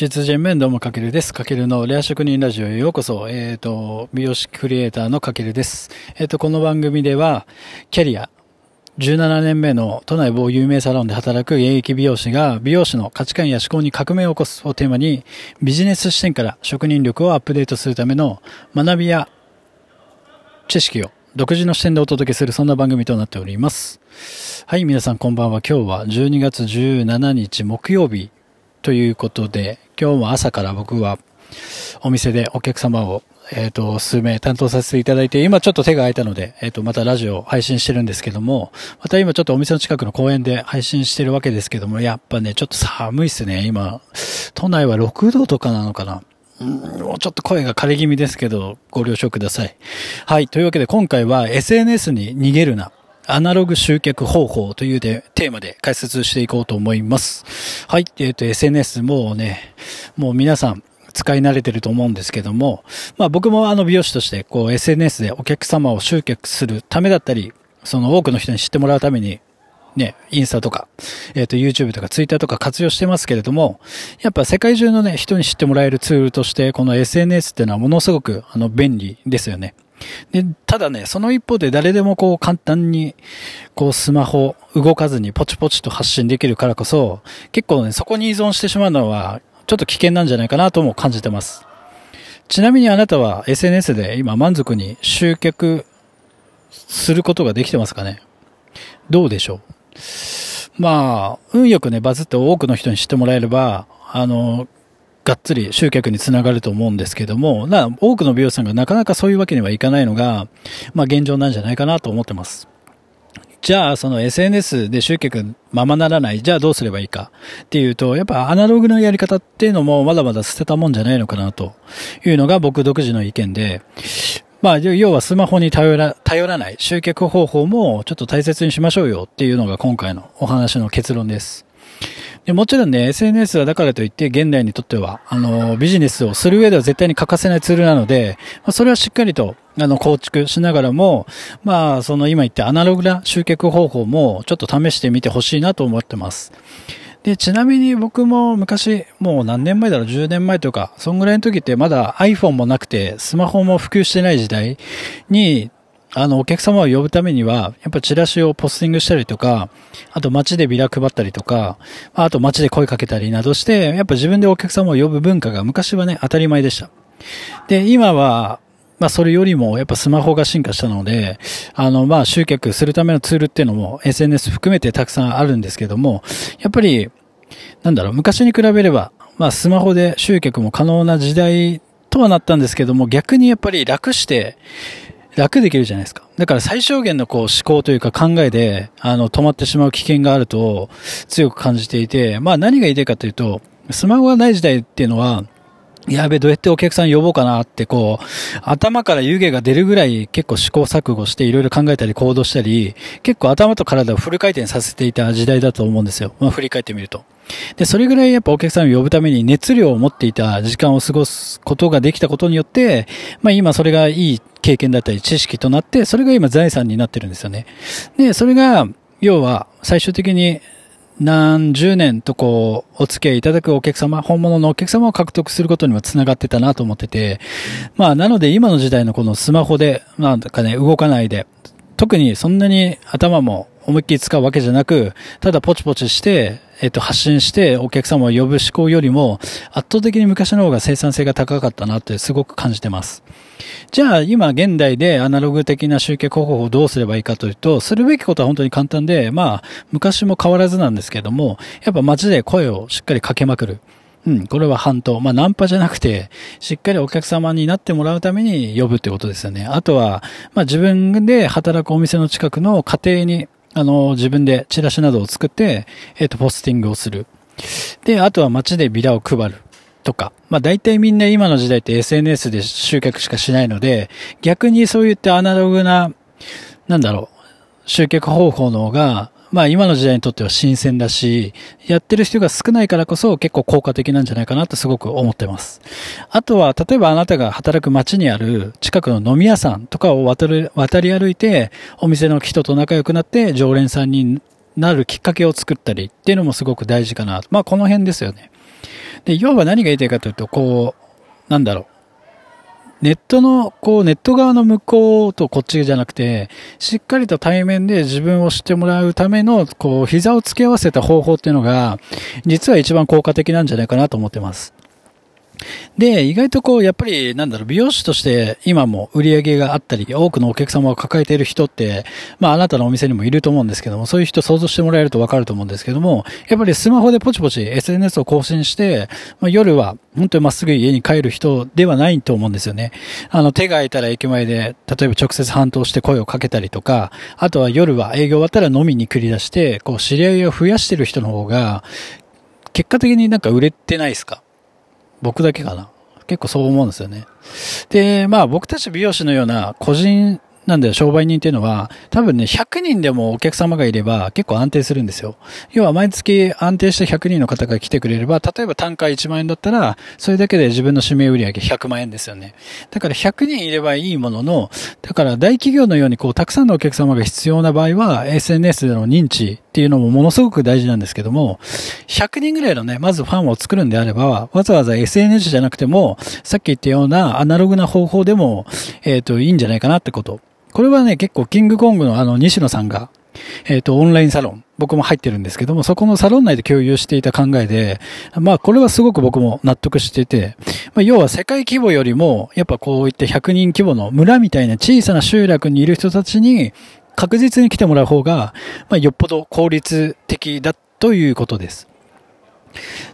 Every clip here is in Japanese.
実人面どうもかけるです。かけるのレア職人ラジオへようこそ。えっ、ー、と、美容師クリエイターのかけるです。えっ、ー、と、この番組では、キャリア、17年目の都内某有名サロンで働く現役美容師が美容師の価値観や思考に革命を起こすをテーマにビジネス視点から職人力をアップデートするための学びや知識を独自の視点でお届けするそんな番組となっております。はい、皆さんこんばんは。今日は12月17日木曜日ということで、今日も朝から僕はお店でお客様をえっ、ー、と、数名担当させていただいて、今ちょっと手が空いたので、えっ、ー、と、またラジオ配信してるんですけども、また今ちょっとお店の近くの公園で配信してるわけですけども、やっぱね、ちょっと寒いっすね、今。都内は6度とかなのかな。うん、もうちょっと声が枯れ気味ですけど、ご了承ください。はい。というわけで今回は SNS に逃げるな。アナログ集客方法というでテーマで解説していこうと思います。はい。えっ、ー、と、SNS もうね、もう皆さん、使い慣れてると思うんですけども、まあ僕もあの美容師としてこう SNS でお客様を集客するためだったり、その多くの人に知ってもらうために、ね、インスタとか、えっ、ー、と YouTube とか Twitter とか活用してますけれども、やっぱ世界中のね、人に知ってもらえるツールとして、この SNS っていうのはものすごくあの便利ですよね。で、ただね、その一方で誰でもこう簡単に、こうスマホ動かずにポチポチと発信できるからこそ、結構ね、そこに依存してしまうのは、ちょっと危険なんじゃないかなとも感じてます。ちなみにあなたは SNS で今満足に集客することができてますかね？どうでしょう？まあ、運よくね、バズって多くの人に知ってもらえれば、あの、がっつり集客につながると思うんですけども、な多くの美容師さんがなかなかそういうわけにはいかないのが、まあ現状なんじゃないかなと思ってます。じゃあ、その SNS で集客ままならない。じゃあどうすればいいかっていうと、やっぱアナログのやり方っていうのもまだまだ捨てたもんじゃないのかなというのが僕独自の意見で、まあ、要はスマホに頼ら、頼らない集客方法もちょっと大切にしましょうよっていうのが今回のお話の結論です。もちろんね、SNS はだからといって現代にとっては、あの、ビジネスをする上では絶対に欠かせないツールなので、まあ、それはしっかりと、あの、構築しながらも、まあ、その今言ったアナログな集客方法もちょっと試してみてほしいなと思ってます。で、ちなみに僕も昔、もう何年前だろう、10年前とか、そんぐらいの時ってまだ iPhone もなくて、スマホも普及してない時代に、あの、お客様を呼ぶためには、やっぱチラシをポスティングしたりとか、あと街でビラ配ったりとか、あと街で声かけたりなどして、やっぱ自分でお客様を呼ぶ文化が昔はね、当たり前でした。で、今は、まあそれよりもやっぱスマホが進化したので、あのまあ集客するためのツールっていうのも SNS 含めてたくさんあるんですけども、やっぱり、なんだろう、昔に比べれば、まあスマホで集客も可能な時代とはなったんですけども、逆にやっぱり楽して、楽できるじゃないですか。だから最小限のこう思考というか考えで、あの、止まってしまう危険があると強く感じていて、まあ何が言いたいかというと、スマホがない時代っていうのは、やべ、どうやってお客さん呼ぼうかなってこう、頭から湯気が出るぐらい結構試行錯誤していろいろ考えたり行動したり、結構頭と体をフル回転させていた時代だと思うんですよ。まあ振り返ってみると。で、それぐらいやっぱお客さんを呼ぶために熱量を持っていた時間を過ごすことができたことによって、まあ今それがいい経験だったり知識となって、それが今財産になってるんですよね。で、それが、要は最終的に何十年とこう、お付き合いいただくお客様、本物のお客様を獲得することにも繋がってたなと思ってて、まあ、なので今の時代のこのスマホで、なんかね、動かないで、特にそんなに頭も思いっきり使うわけじゃなく、ただポチポチして、えっと、発信してお客様を呼ぶ思考よりも、圧倒的に昔の方が生産性が高かったなってすごく感じてます。じゃあ、今現代でアナログ的な集客方法をどうすればいいかというと、するべきことは本当に簡単で、まあ、昔も変わらずなんですけども、やっぱ街で声をしっかりかけまくる。うん、これは半島。まあ、ナンパじゃなくて、しっかりお客様になってもらうために呼ぶってことですよね。あとは、まあ、自分で働くお店の近くの家庭にあの、自分でチラシなどを作って、えっ、ー、と、ポスティングをする。で、あとは街でビラを配る。とか。まあ大体みんな今の時代って SNS で集客しかしないので、逆にそういったアナログな、なんだろう、集客方法の方が、まあ今の時代にとっては新鮮だし、やってる人が少ないからこそ結構効果的なんじゃないかなとすごく思ってます。あとは、例えばあなたが働く街にある近くの飲み屋さんとかを渡る、渡り歩いて、お店の人と仲良くなって常連さんになるきっかけを作ったりっていうのもすごく大事かな。まあこの辺ですよね。で、要は何が言いたいかというと、こう、なんだろう。ネットの、こう、ネット側の向こうとこっちじゃなくて、しっかりと対面で自分を知ってもらうための、こう、膝を付け合わせた方法っていうのが、実は一番効果的なんじゃないかなと思ってます。で、意外とこう、やっぱり、なんだろう、美容師として今も売り上げがあったり、多くのお客様を抱えている人って、まあ、あなたのお店にもいると思うんですけども、そういう人想像してもらえるとわかると思うんですけども、やっぱりスマホでポチポチ SNS を更新して、まあ、夜は本当にまっすぐ家に帰る人ではないと思うんですよね。あの、手が空いたら駅前で、例えば直接半島して声をかけたりとか、あとは夜は営業終わったら飲みに繰り出して、こう、知り合いを増やしてる人の方が、結果的になんか売れてないですか？僕だけかな。結構そう思うんですよね。で、まあ僕たち美容師のような個人なんだよ、商売人っていうのは、多分ね、100人でもお客様がいれば結構安定するんですよ。要は毎月安定して100人の方が来てくれれば、例えば単価1万円だったら、それだけで自分の指名売上100万円ですよね。だから100人いればいいものの、だから大企業のようにこう、たくさんのお客様が必要な場合は、SNS での認知っていうのもものすごく大事なんですけども、100人ぐらいのね、まずファンを作るんであれば、わざわざ SNS じゃなくても、さっき言ったようなアナログな方法でも、えっ、ー、と、いいんじゃないかなってこと。これはね、結構キングコングのあの西野さんが、えっ、ー、と、オンラインサロン、僕も入ってるんですけども、そこのサロン内で共有していた考えで、まあ、これはすごく僕も納得していて、まあ、要は世界規模よりも、やっぱこういった100人規模の村みたいな小さな集落にいる人たちに、確実に来てもらう方が、まあ、よっぽど効率的だということです。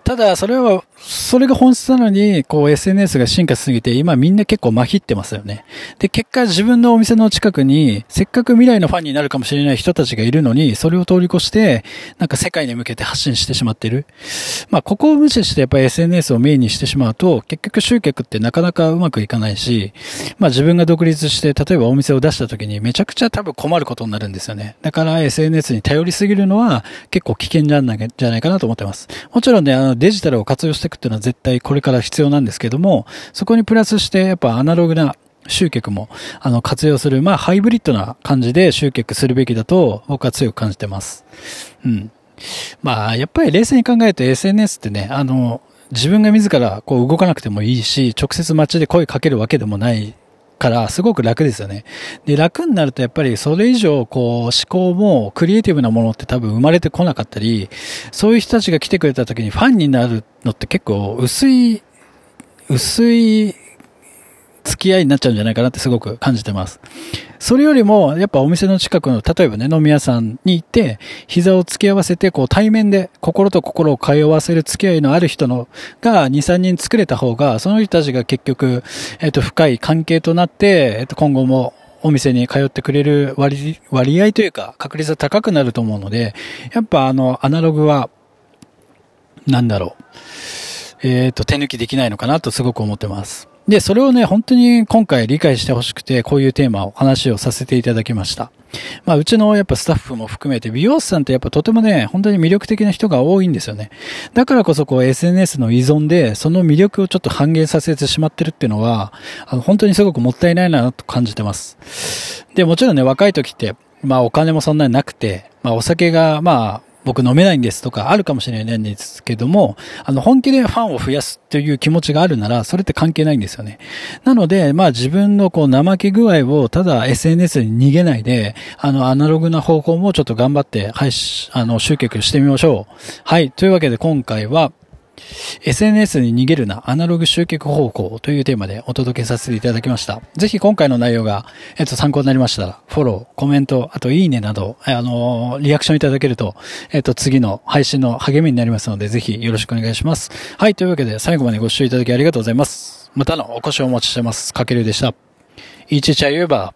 ただ、それは、それが本質なのに、こう SNS が進化しすぎて、今みんな結構まひってますよね。で、結果自分のお店の近くに、せっかく未来のファンになるかもしれない人たちがいるのに、それを通り越して、なんか世界に向けて発信してしまってる。まあ、ここを無視してやっぱり SNS をメインにしてしまうと、結局集客ってなかなかうまくいかないし、まあ自分が独立して、例えばお店を出した時にめちゃくちゃ多分困ることになるんですよね。だから SNS に頼りすぎるのは結構危険じゃないじゃないかなと思ってます。もちろんね、あのデジタルを活用していくっていうのは絶対これから必要なんですけども、そこにプラスしてやっぱアナログな集客も、あの、活用する、まあ、ハイブリッドな感じで集客するべきだと、僕は強く感じてます。うん。まあ、やっぱり冷静に考えると SNS ってね、あの、自分が自らこう動かなくてもいいし、直接街で声かけるわけでもないからすごく楽ですよね。で、楽になるとやっぱりそれ以上こう思考もクリエイティブなものって多分生まれてこなかったり、そういう人たちが来てくれた時にファンになるのって結構薄い、薄い付き合いになっちゃうんじゃないかなってすごく感じてます。それよりも、やっぱお店の近くの、例えばね、飲み屋さんに行って、膝を付き合わせて、こう対面で心と心を通わせる付き合いのある人の、が2、3人作れた方が、その人たちが結局、えっ、と、深い関係となって、えっ、と、今後もお店に通ってくれる割割合というか、確率が高くなると思うので、やっぱあの、アナログは、なんだろう。えっ、と、手抜きできないのかなとすごく思ってます。で、それをね、本当に今回理解してほしくて、こういうテーマを話をさせていただきました。まあ、うちのやっぱスタッフも含めて、美容師さんってやっぱとてもね、本当に魅力的な人が多いんですよね。だからこそこう SNS の依存で、その魅力をちょっと半減させてしまってるっていうのは、あの、本当にすごくもったいないなと感じてます。で、もちろんね、若い時って、まあお金もそんなになくて、まあお酒が、まあ、僕飲めないんですとかあるかもしれないんですけども、あの、本気でファンを増やすという気持ちがあるなら、それって関係ないんですよね。なので、まあ自分のこう怠け具合をただ SNS に逃げないで、あの、アナログな方法もちょっと頑張って、はい、あの、集客してみましょう。はい。というわけで今回は、SNS に逃げるな、アナログ集客方向というテーマでお届けさせていただきました。ぜひ今回の内容が、えっと、参考になりましたら、フォロー、コメント、あといいねなど、あの、リアクションいただけると、えっと、次の配信の励みになりますので、ぜひよろしくお願いします。はい、というわけで最後までご視聴いただきありがとうございます。またのお越しをお待ちしてます。かけるでした。いちちゃゆば。